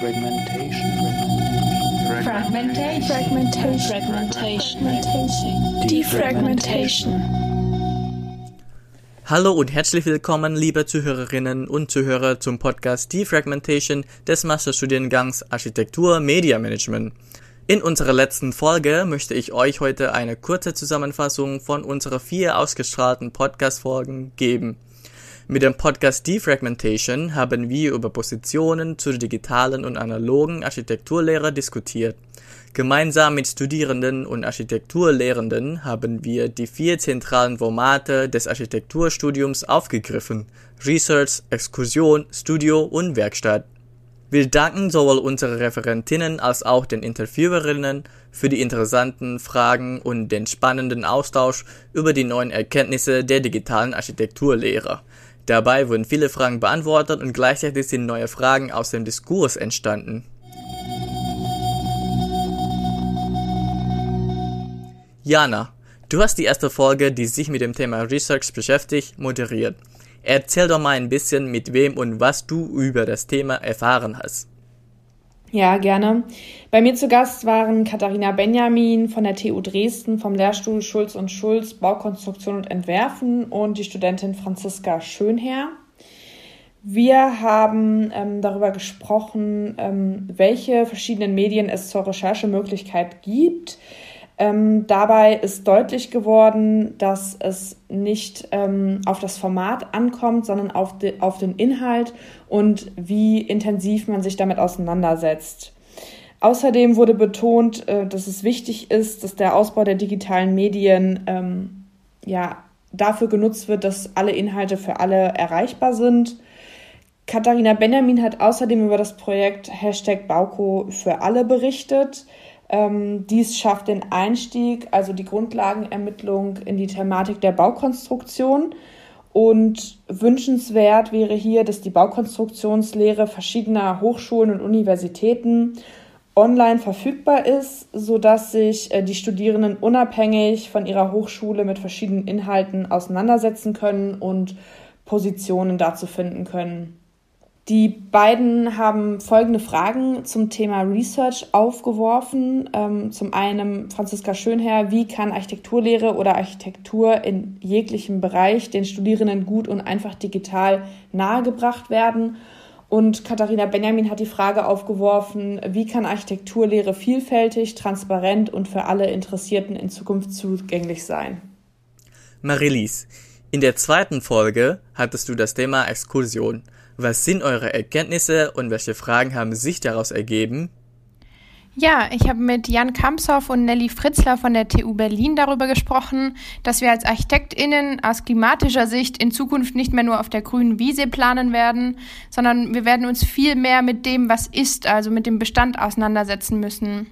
Fragmentation. Fragmentation. Fragmentation. Fragmentation. Defragmentation. Hallo und herzlich willkommen, liebe Zuhörerinnen und Zuhörer zum Podcast Defragmentation des Masterstudiengangs Architektur Media Management. In unserer letzten Folge möchte ich euch heute eine kurze Zusammenfassung von unseren vier ausgestrahlten Podcast-Folgen geben. Mit dem Podcast Defragmentation haben wir über Positionen zur digitalen und analogen Architekturlehre diskutiert. Gemeinsam mit Studierenden und Architekturlehrenden haben wir die vier zentralen Formate des Architekturstudiums aufgegriffen. Research, Exkursion, Studio und Werkstatt. Wir danken sowohl unsere Referentinnen als auch den Interviewerinnen für die interessanten Fragen und den spannenden Austausch über die neuen Erkenntnisse der digitalen Architekturlehre. Dabei wurden viele Fragen beantwortet und gleichzeitig sind neue Fragen aus dem Diskurs entstanden. Jana, du hast die erste Folge, die sich mit dem Thema Research beschäftigt, moderiert. Erzähl doch mal ein bisschen, mit wem und was du über das Thema erfahren hast. Ja, gerne. Bei mir zu Gast waren Katharina Benjamin von der TU Dresden vom Lehrstuhl Schulz und Schulz Baukonstruktion und Entwerfen und die Studentin Franziska Schönherr. Wir haben ähm, darüber gesprochen, ähm, welche verschiedenen Medien es zur Recherchemöglichkeit gibt, ähm, dabei ist deutlich geworden, dass es nicht ähm, auf das Format ankommt, sondern auf, de, auf den Inhalt und wie intensiv man sich damit auseinandersetzt. Außerdem wurde betont, äh, dass es wichtig ist, dass der Ausbau der digitalen Medien ähm, ja, dafür genutzt wird, dass alle Inhalte für alle erreichbar sind. Katharina Benjamin hat außerdem über das Projekt Hashtag Bauko für alle berichtet. Ähm, dies schafft den Einstieg, also die Grundlagenermittlung in die Thematik der Baukonstruktion. Und wünschenswert wäre hier, dass die Baukonstruktionslehre verschiedener Hochschulen und Universitäten online verfügbar ist, sodass sich äh, die Studierenden unabhängig von ihrer Hochschule mit verschiedenen Inhalten auseinandersetzen können und Positionen dazu finden können. Die beiden haben folgende Fragen zum Thema Research aufgeworfen. Ähm, zum einen Franziska Schönherr, wie kann Architekturlehre oder Architektur in jeglichem Bereich den Studierenden gut und einfach digital nahegebracht werden? Und Katharina Benjamin hat die Frage aufgeworfen, wie kann Architekturlehre vielfältig, transparent und für alle Interessierten in Zukunft zugänglich sein? Marilise, in der zweiten Folge hattest du das Thema Exkursion. Was sind eure Erkenntnisse und welche Fragen haben sich daraus ergeben? Ja, ich habe mit Jan Kampshoff und Nelly Fritzler von der TU Berlin darüber gesprochen, dass wir als ArchitektInnen aus klimatischer Sicht in Zukunft nicht mehr nur auf der grünen Wiese planen werden, sondern wir werden uns viel mehr mit dem, was ist, also mit dem Bestand auseinandersetzen müssen.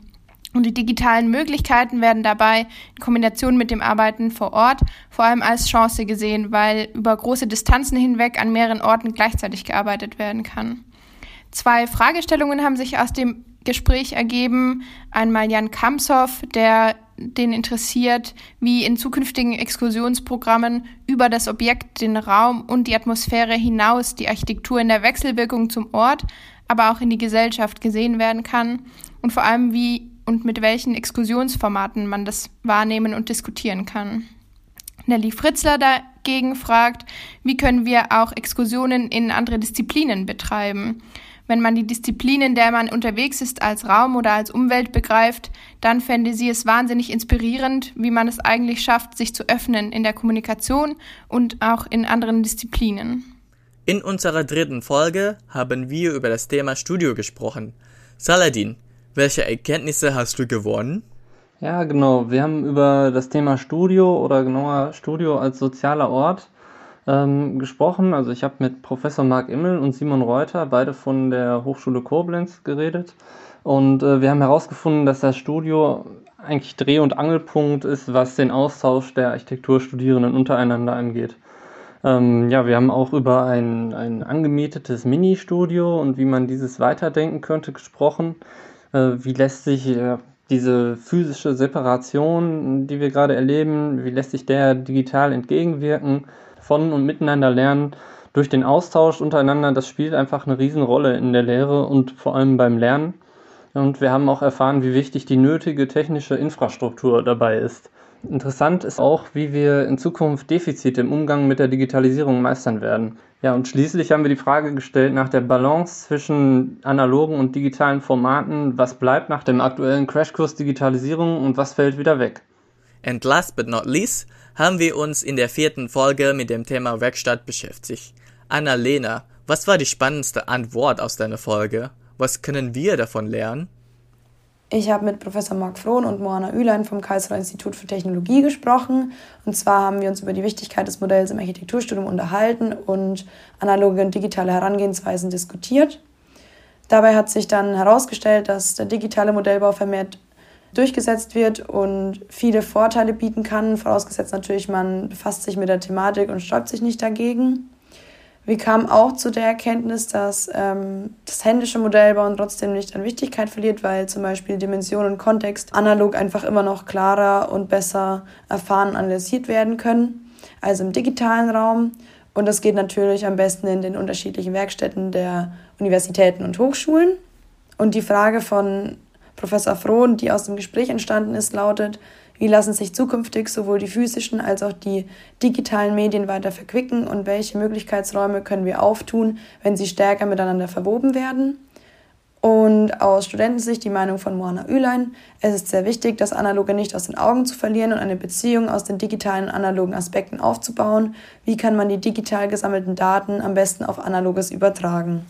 Und die digitalen Möglichkeiten werden dabei in Kombination mit dem Arbeiten vor Ort vor allem als Chance gesehen, weil über große Distanzen hinweg an mehreren Orten gleichzeitig gearbeitet werden kann. Zwei Fragestellungen haben sich aus dem Gespräch ergeben. Einmal Jan Kamshoff, der den interessiert, wie in zukünftigen Exkursionsprogrammen über das Objekt, den Raum und die Atmosphäre hinaus die Architektur in der Wechselwirkung zum Ort, aber auch in die Gesellschaft gesehen werden kann und vor allem wie und mit welchen Exkursionsformaten man das wahrnehmen und diskutieren kann. Nelly Fritzler dagegen fragt, wie können wir auch Exkursionen in andere Disziplinen betreiben? Wenn man die Disziplin, in der man unterwegs ist, als Raum oder als Umwelt begreift, dann fände sie es wahnsinnig inspirierend, wie man es eigentlich schafft, sich zu öffnen in der Kommunikation und auch in anderen Disziplinen. In unserer dritten Folge haben wir über das Thema Studio gesprochen. Saladin, welche Erkenntnisse hast du gewonnen? Ja, genau. Wir haben über das Thema Studio oder genauer Studio als sozialer Ort ähm, gesprochen. Also ich habe mit Professor Marc Immel und Simon Reuter, beide von der Hochschule Koblenz, geredet. Und äh, wir haben herausgefunden, dass das Studio eigentlich Dreh- und Angelpunkt ist, was den Austausch der Architekturstudierenden untereinander angeht. Ähm, ja, wir haben auch über ein, ein angemietetes Ministudio und wie man dieses weiterdenken könnte gesprochen. Äh, wie lässt sich äh, diese physische Separation, die wir gerade erleben, wie lässt sich der digital entgegenwirken, von und miteinander lernen. durch den Austausch untereinander, das spielt einfach eine Riesenrolle in der Lehre und vor allem beim Lernen. Und wir haben auch erfahren, wie wichtig die nötige technische Infrastruktur dabei ist. Interessant ist auch, wie wir in Zukunft Defizite im Umgang mit der Digitalisierung meistern werden. Ja, und schließlich haben wir die Frage gestellt nach der Balance zwischen analogen und digitalen Formaten. Was bleibt nach dem aktuellen Crashkurs Digitalisierung und was fällt wieder weg? And last but not least haben wir uns in der vierten Folge mit dem Thema Werkstatt beschäftigt. Anna-Lena, was war die spannendste Antwort aus deiner Folge? Was können wir davon lernen? Ich habe mit Professor Marc Frohn und Moana Ülein vom Karlsruher Institut für Technologie gesprochen. Und zwar haben wir uns über die Wichtigkeit des Modells im Architekturstudium unterhalten und analoge und digitale Herangehensweisen diskutiert. Dabei hat sich dann herausgestellt, dass der digitale Modellbau vermehrt durchgesetzt wird und viele Vorteile bieten kann, vorausgesetzt natürlich, man befasst sich mit der Thematik und sträubt sich nicht dagegen. Wir kamen auch zu der Erkenntnis, dass ähm, das händische Modellbauen trotzdem nicht an Wichtigkeit verliert, weil zum Beispiel Dimension und Kontext analog einfach immer noch klarer und besser erfahren und analysiert werden können, also im digitalen Raum. Und das geht natürlich am besten in den unterschiedlichen Werkstätten der Universitäten und Hochschulen. Und die Frage von Professor Frohn, die aus dem Gespräch entstanden ist, lautet, wie lassen sich zukünftig sowohl die physischen als auch die digitalen Medien weiter verquicken und welche Möglichkeitsräume können wir auftun, wenn sie stärker miteinander verwoben werden? Und aus Studentensicht die Meinung von Moana Ülein, es ist sehr wichtig, das Analoge nicht aus den Augen zu verlieren und eine Beziehung aus den digitalen und analogen Aspekten aufzubauen. Wie kann man die digital gesammelten Daten am besten auf Analoges übertragen?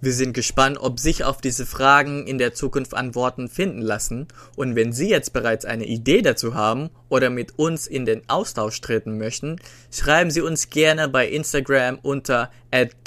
Wir sind gespannt, ob sich auf diese Fragen in der Zukunft Antworten finden lassen und wenn Sie jetzt bereits eine Idee dazu haben oder mit uns in den Austausch treten möchten, schreiben Sie uns gerne bei Instagram unter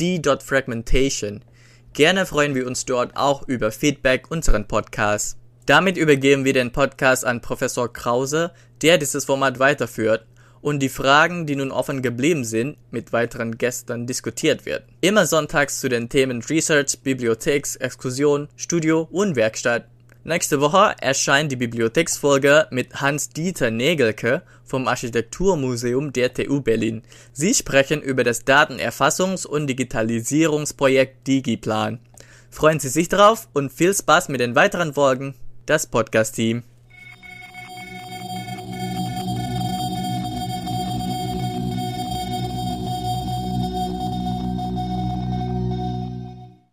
d.fragmentation. Gerne freuen wir uns dort auch über Feedback unseren Podcast. Damit übergeben wir den Podcast an Professor Krause, der dieses Format weiterführt und die Fragen, die nun offen geblieben sind, mit weiteren Gästen diskutiert wird. Immer sonntags zu den Themen Research, Bibliotheks, Exkursion, Studio und Werkstatt. Nächste Woche erscheint die Bibliotheksfolge mit Hans-Dieter Nägelke vom Architekturmuseum der TU Berlin. Sie sprechen über das Datenerfassungs- und Digitalisierungsprojekt DigiPlan. Freuen Sie sich drauf und viel Spaß mit den weiteren Folgen. Das Podcast-Team.